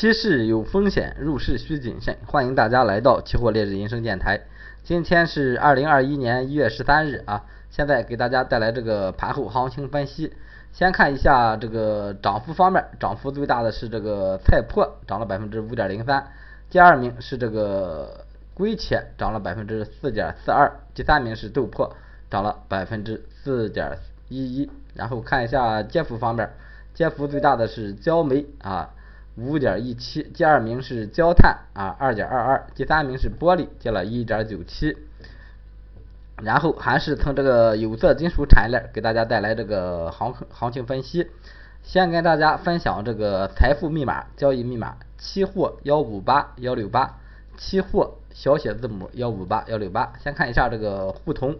期市有风险，入市需谨慎。欢迎大家来到期货烈日人生电台。今天是二零二一年一月十三日啊，现在给大家带来这个盘后行情分析。先看一下这个涨幅方面，涨幅最大的是这个菜粕，涨了百分之五点零三。第二名是这个硅铁，涨了百分之四点四二。第三名是豆粕，涨了百分之四点一一。然后看一下跌幅方面，跌幅最大的是焦煤啊。五点一七，第二名是焦炭啊，二点二二，第三名是玻璃，跌了一点九七。然后还是从这个有色金属产业链给大家带来这个行行情分析。先跟大家分享这个财富密码交易密码：期货幺五八幺六八，期货小写字母幺五八幺六八。先看一下这个沪通，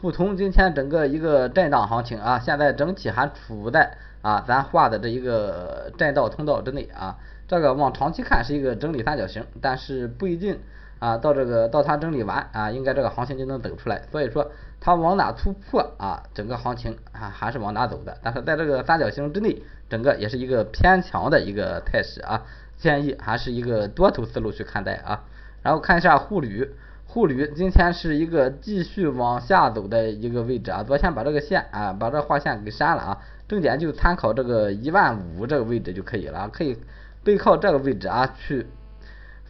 沪通今天整个一个震荡行情啊，现在整体还处在。啊，咱画的这一个震荡通道之内啊，这个往长期看是一个整理三角形，但是不一定啊，到这个到它整理完啊，应该这个行情就能走出来。所以说它往哪突破啊，整个行情啊还是往哪走的。但是在这个三角形之内，整个也是一个偏强的一个态势啊，建议还是一个多头思路去看待啊。然后看一下沪铝，沪铝今天是一个继续往下走的一个位置啊，昨天把这个线啊，把这画线给删了啊。重点就参考这个一万五这个位置就可以了，可以背靠这个位置啊去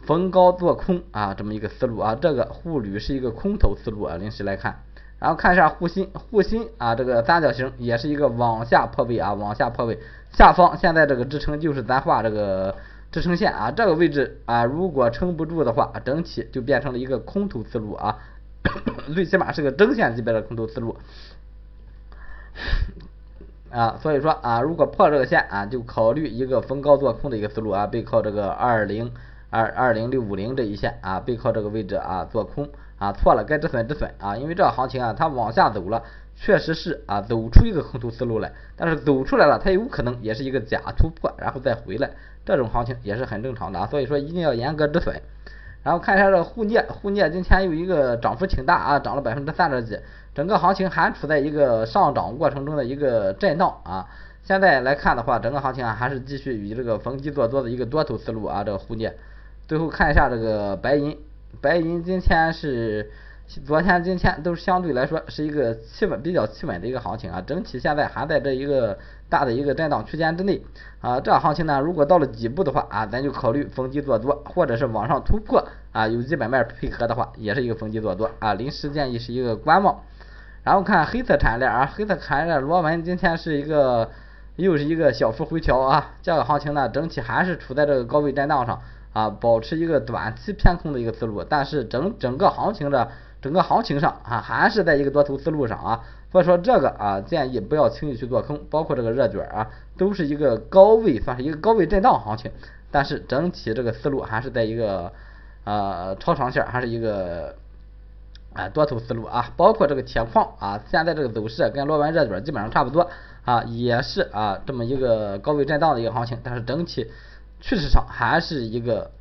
逢高做空啊，这么一个思路啊。这个沪铝是一个空头思路啊，临时来看。然后看一下沪锌，沪锌啊这个三角形也是一个往下破位啊，往下破位，下方现在这个支撑就是咱画这个支撑线啊，这个位置啊如果撑不住的话，整体就变成了一个空头思路啊，最起码是个正线级别的空头思路。啊，所以说啊，如果破这个线啊，就考虑一个逢高做空的一个思路啊，背靠这个二零二二零六五零这一线啊，背靠这个位置啊做空啊，错了该止损止损啊，因为这个行情啊，它往下走了，确实是啊走出一个空头思路来，但是走出来了，它有可能也是一个假突破，然后再回来，这种行情也是很正常的啊，所以说一定要严格止损。然后看一下这个沪镍，沪镍今天有一个涨幅挺大啊，涨了百分之三点几，整个行情还处在一个上涨过程中的一个震荡啊。现在来看的话，整个行情啊还是继续以这个逢低做多的一个多头思路啊。这个沪镍，最后看一下这个白银，白银今天是。昨天、今天都是相对来说是一个企稳、比较企稳的一个行情啊，整体现在还在这一个大的一个震荡区间之内啊。这行情呢，如果到了底部的话啊，咱就考虑逢低做多，或者是往上突破啊，有基本面配合的话，也是一个逢低做多啊。临时建议是一个观望。然后看黑色产业链啊，黑色产业链螺纹今天是一个又是一个小幅回调啊，这个行情呢，整体还是处在这个高位震荡上啊，保持一个短期偏空的一个思路，但是整整个行情的。整个行情上啊，还是在一个多头思路上啊，所以说这个啊，建议不要轻易去做空，包括这个热卷啊，都是一个高位，算是一个高位震荡行情，但是整体这个思路还是在一个呃超长线，还是一个啊多头思路啊，包括这个铁矿啊，现在这个走势跟螺纹热卷基本上差不多啊，也是啊这么一个高位震荡的一个行情，但是整体趋势上还是一个。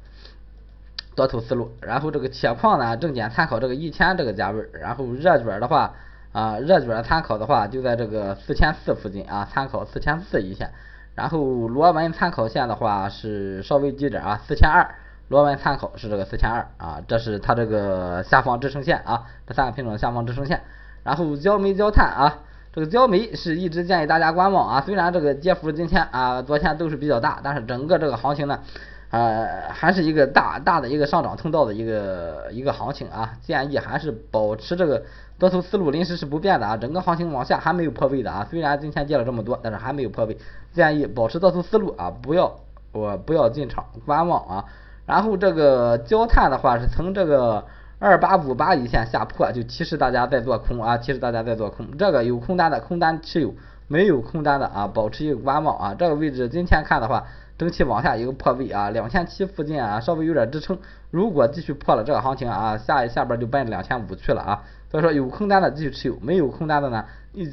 多头思路，然后这个铁矿呢，重点参考这个一千这个价位，然后热卷的话啊，热卷参考的话就在这个四千四附近啊，参考四千四一线，然后螺纹参考线的话是稍微低点啊，四千二，螺纹参考是这个四千二啊，这是它这个下方支撑线啊，这三个品种下方支撑线，然后焦煤焦炭啊，这个焦煤是一直建议大家观望啊，虽然这个跌幅今天啊，昨天都是比较大，但是整个这个行情呢。呃，还是一个大大的一个上涨通道的一个一个行情啊，建议还是保持这个多头思路，临时是不变的啊，整个行情往下还没有破位的啊，虽然今天跌了这么多，但是还没有破位，建议保持多头思路啊，不要我不要进场观望啊。然后这个焦炭的话是从这个二八五八一线下破，就提示大家在做空啊，提示大家在做空，这个有空单的空单持有，没有空单的啊，保持一个观望啊，这个位置今天看的话。整体往下一个破位啊，两千七附近啊，稍微有点支撑。如果继续破了这个行情啊，下一下边就奔着两千五去了啊。所以说有空单的继续持有，没有空单的呢，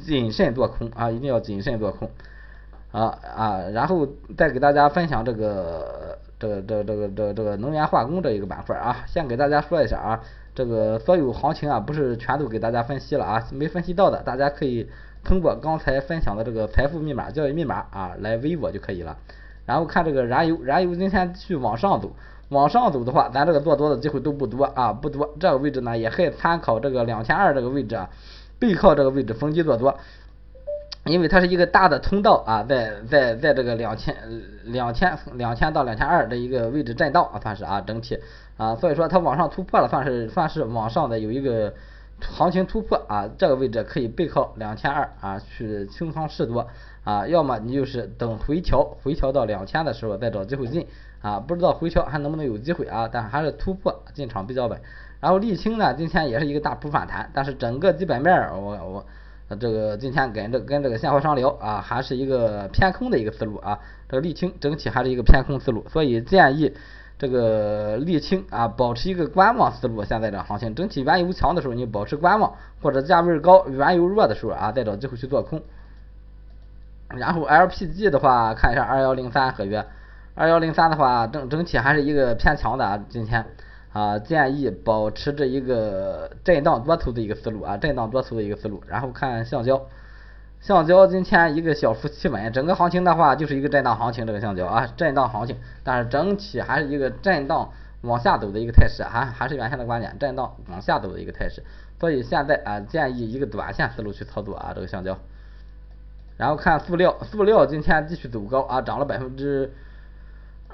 谨慎做空啊，一定要谨慎做空啊啊。然后再给大家分享这个这个这个这个这个这个能源化工这一个板块啊，先给大家说一下啊，这个所有行情啊，不是全都给大家分析了啊，没分析到的，大家可以通过刚才分享的这个财富密码交易密码啊来微我就可以了。然后看这个燃油，燃油今天去往上走，往上走的话，咱这个做多的机会都不多啊，不多。这个位置呢，也可以参考这个两千二这个位置啊，背靠这个位置逢低做多。因为它是一个大的通道啊，在在在这个两千两千两千到两千二的一个位置震荡啊，算是啊整体啊，所以说它往上突破了，算是算是往上的有一个行情突破啊，这个位置可以背靠两千二啊去清仓试多啊，要么你就是等回调回调到两千的时候再找机会进啊，不知道回调还能不能有机会啊，但是还是突破进场比较稳。然后沥青呢，今天也是一个大幅反弹，但是整个基本面儿我我。这个今天跟这跟这个现货商聊啊，还是一个偏空的一个思路啊。这个沥青整体还是一个偏空思路，所以建议这个沥青啊保持一个观望思路。现在的行情整体原油强的时候你保持观望，或者价位高原油弱的时候啊再找机会去做空。然后 LPG 的话，看一下二幺零三合约，二幺零三的话整整体还是一个偏强的啊，今天。啊，建议保持着一个震荡多头的一个思路啊，震荡多头的一个思路。然后看橡胶，橡胶今天一个小幅企稳，整个行情的话就是一个震荡行情，这个橡胶啊，震荡行情，但是整体还是一个震荡往下走的一个态势，还还是原先的观点，震荡往下走的一个态势。所以现在啊，建议一个短线思路去操作啊，这个橡胶。然后看塑料，塑料今天继续走高啊，涨了百分之。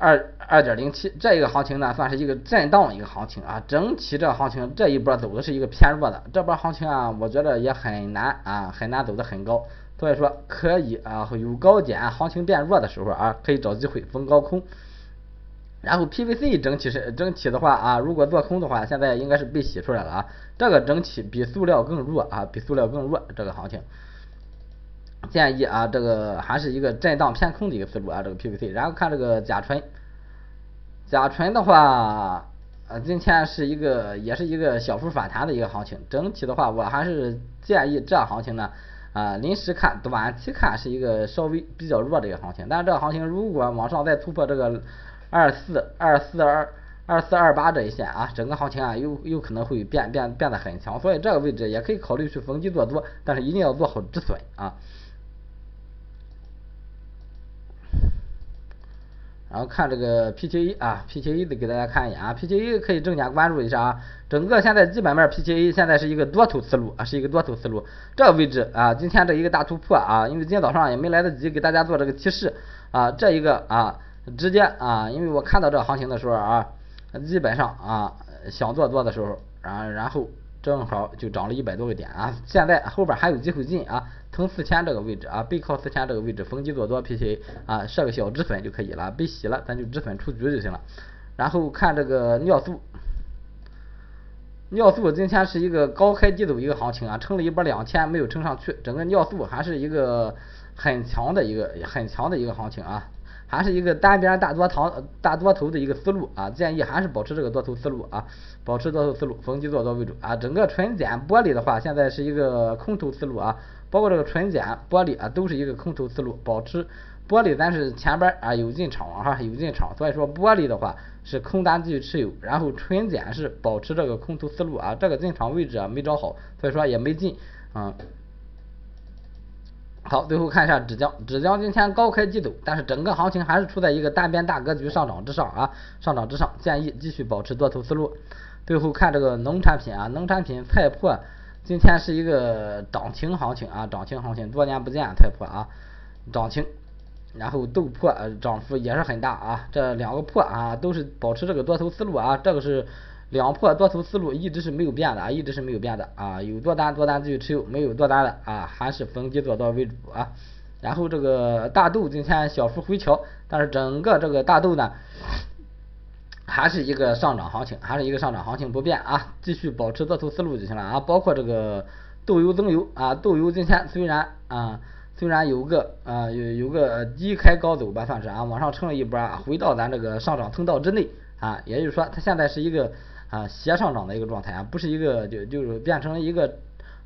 二二点零七，这一个行情呢，算是一个震荡一个行情啊。整体这行情这一波走的是一个偏弱的，这波行情啊，我觉得也很难啊，很难走得很高。所以说可以啊，有高点，行情变弱的时候啊，可以找机会逢高空。然后 PVC 整体是整体的话啊，如果做空的话，现在应该是被洗出来了啊。这个整体比塑料更弱啊，比塑料更弱这个行情。建议啊，这个还是一个震荡偏空的一个思路啊，这个 PVC。然后看这个甲醇，甲醇的话，呃，今天是一个也是一个小幅反弹的一个行情。整体的话，我还是建议这行情呢，啊，临时看，短期看是一个稍微比较弱的一个行情。但是这个行情如果往上再突破这个二四二四二二四二八这一线啊，整个行情啊有有可能会变变变得很强。所以这个位置也可以考虑去逢低做多，但是一定要做好止损啊。然后看这个 PTA 啊，PTA 的给大家看一眼啊，PTA 可以重点关注一下啊。整个现在基本面 PTA 现在是一个多头思路啊，是一个多头思路。这个位置啊，今天这一个大突破啊，因为今天早上也没来得及给大家做这个提示啊，这一个啊，直接啊，因为我看到这个行情的时候啊，基本上啊，想做多的时候，然然后正好就涨了一百多个点啊，现在后边还有机会进啊。从四千这个位置啊，背靠四千这个位置逢低做多 P C 啊，设个小止损就可以了。被洗了，咱就止损出局就行了。然后看这个尿素，尿素今天是一个高开低走一个行情啊，撑了一波两千没有撑上去，整个尿素还是一个很强的一个很强的一个行情啊，还是一个单边大多头大多头的一个思路啊，建议还是保持这个多头思路啊，保持多头思路，逢低做多为主啊。整个纯碱玻璃的话，现在是一个空头思路啊。包括这个纯碱玻璃啊，都是一个空头思路，保持玻璃咱是前边啊有进场哈，有进场，所以说玻璃的话是空单继续持有，然后纯碱是保持这个空头思路啊，这个进场位置啊没找好，所以说也没进啊。好，最后看一下纸浆，纸浆今天高开低走，但是整个行情还是处在一个单边大格局上涨之上啊，上涨之上，建议继续保持多头思路。最后看这个农产品啊，农产品菜粕。今天是一个涨停行情啊，涨停行情，多年不见太破啊，涨停，然后豆粕涨幅也是很大啊，这两个破啊都是保持这个多头思路啊，这个是两破多头思路一直是没有变的啊，一直是没有变的啊，有多单多单继续持有，没有多单的啊还是逢低做多为主啊，然后这个大豆今天小幅回调，但是整个这个大豆呢。还是一个上涨行情，还是一个上涨行情不变啊，继续保持多头思路就行了啊。包括这个豆油增油啊，豆油今天虽然啊，虽然有个啊有有个低开高走吧，算是啊，往上撑了一波啊，回到咱这个上涨通道之内啊，也就是说它现在是一个啊斜上涨的一个状态啊，不是一个就就是变成了一个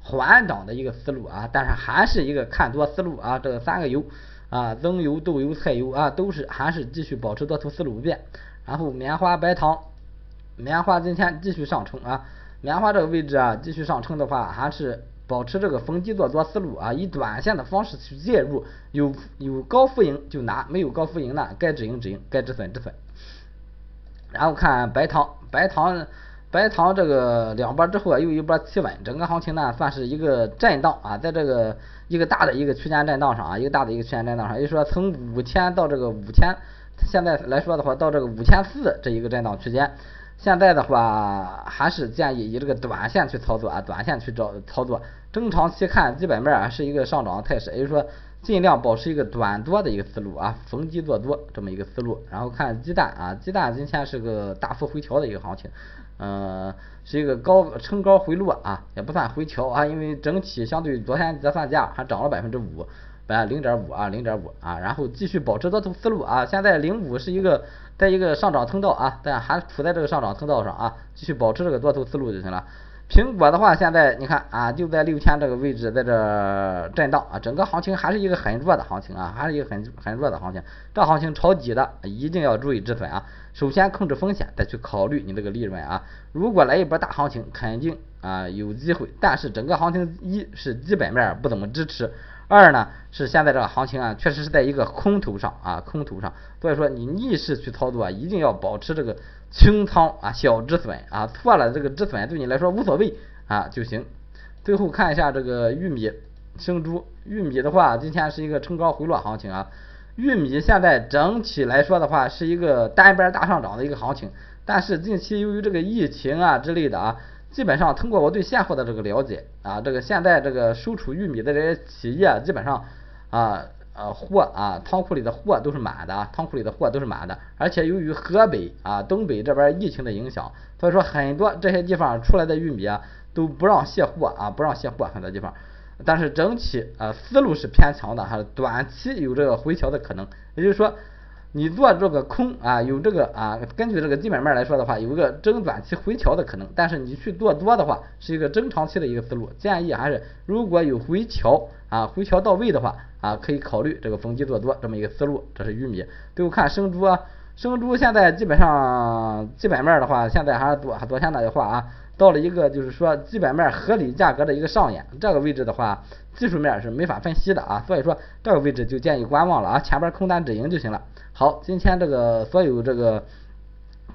缓涨的一个思路啊，但是还是一个看多思路啊，这三个油啊，增油、豆油、菜油啊，都是还是继续保持多头思路不变。然后棉花、白糖，棉花今天继续上冲啊，棉花这个位置啊继续上冲的话，还是保持这个逢低做多思路啊，以短线的方式去介入，有有高浮盈就拿，没有高浮盈呢，该止盈止盈，该止损止损。然后看白糖，白糖。白糖这个两波之后啊，又一波企稳，整个行情呢算是一个震荡啊，在这个一个大的一个区间震荡上啊，一个大的一个区间震荡上，也就是说从五千到这个五千，现在来说的话，到这个五千四这一个震荡区间，现在的话还是建议以这个短线去操作啊，短线去找操作，中长期看基本面啊是一个上涨的态势，也就是说尽量保持一个短多的一个思路啊，逢低做多这么一个思路，然后看鸡蛋啊，鸡蛋今天是个大幅回调的一个行情。嗯，是一个高冲高回落啊，也不算回调啊，因为整体相对昨天折算价还涨了百分之五，百零点五啊，零点五啊，然后继续保持多头思路啊，现在零五是一个在一个上涨通道啊，但还处在这个上涨通道上啊，继续保持这个多头思路就行了。苹果的话，现在你看啊，就在六千这个位置，在这震荡啊，整个行情还是一个很弱的行情啊，还是一个很很弱的行情。这行情抄底的一定要注意止损啊，首先控制风险，再去考虑你这个利润啊。如果来一波大行情，肯定啊有机会，但是整个行情一是基本面不怎么支持。二呢是现在这个行情啊，确实是在一个空头上啊，空头上，所以说你逆势去操作啊，一定要保持这个清仓啊，小止损啊，错了这个止损对你来说无所谓啊就行。最后看一下这个玉米、生猪，玉米的话今天是一个冲高回落行情啊，玉米现在整体来说的话是一个单边大上涨的一个行情，但是近期由于这个疫情啊之类的啊。基本上通过我对现货的这个了解啊，这个现在这个收储玉米的这些企业，基本上啊呃货啊仓库里的货都是满的，仓库里的货都是满的。而且由于河北啊东北这边疫情的影响，所以说很多这些地方出来的玉米啊都不让卸货啊，不让卸货很多地方。但是整体啊思路是偏强的，还是短期有这个回调的可能，也就是说。你做这个空啊，有这个啊，根据这个基本面来说的话，有一个中短期回调的可能。但是你去做多的话，是一个中长期的一个思路。建议还是如果有回调啊，回调到位的话啊，可以考虑这个逢低做多这么一个思路。这是玉米。最后看生猪啊，生猪现在基本上基本面的话，现在还是昨昨天那句话啊，到了一个就是说基本面合理价格的一个上沿。这个位置的话，技术面是没法分析的啊，所以说这个位置就建议观望了啊，前边空单止盈就行了。好，今天这个所有这个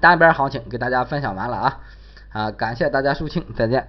单边行情给大家分享完了啊，啊，感谢大家收听，再见。